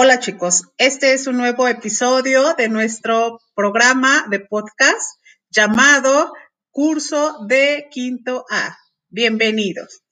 Hola chicos, este es un nuevo episodio de nuestro programa de podcast llamado Curso de Quinto A. Bienvenidos.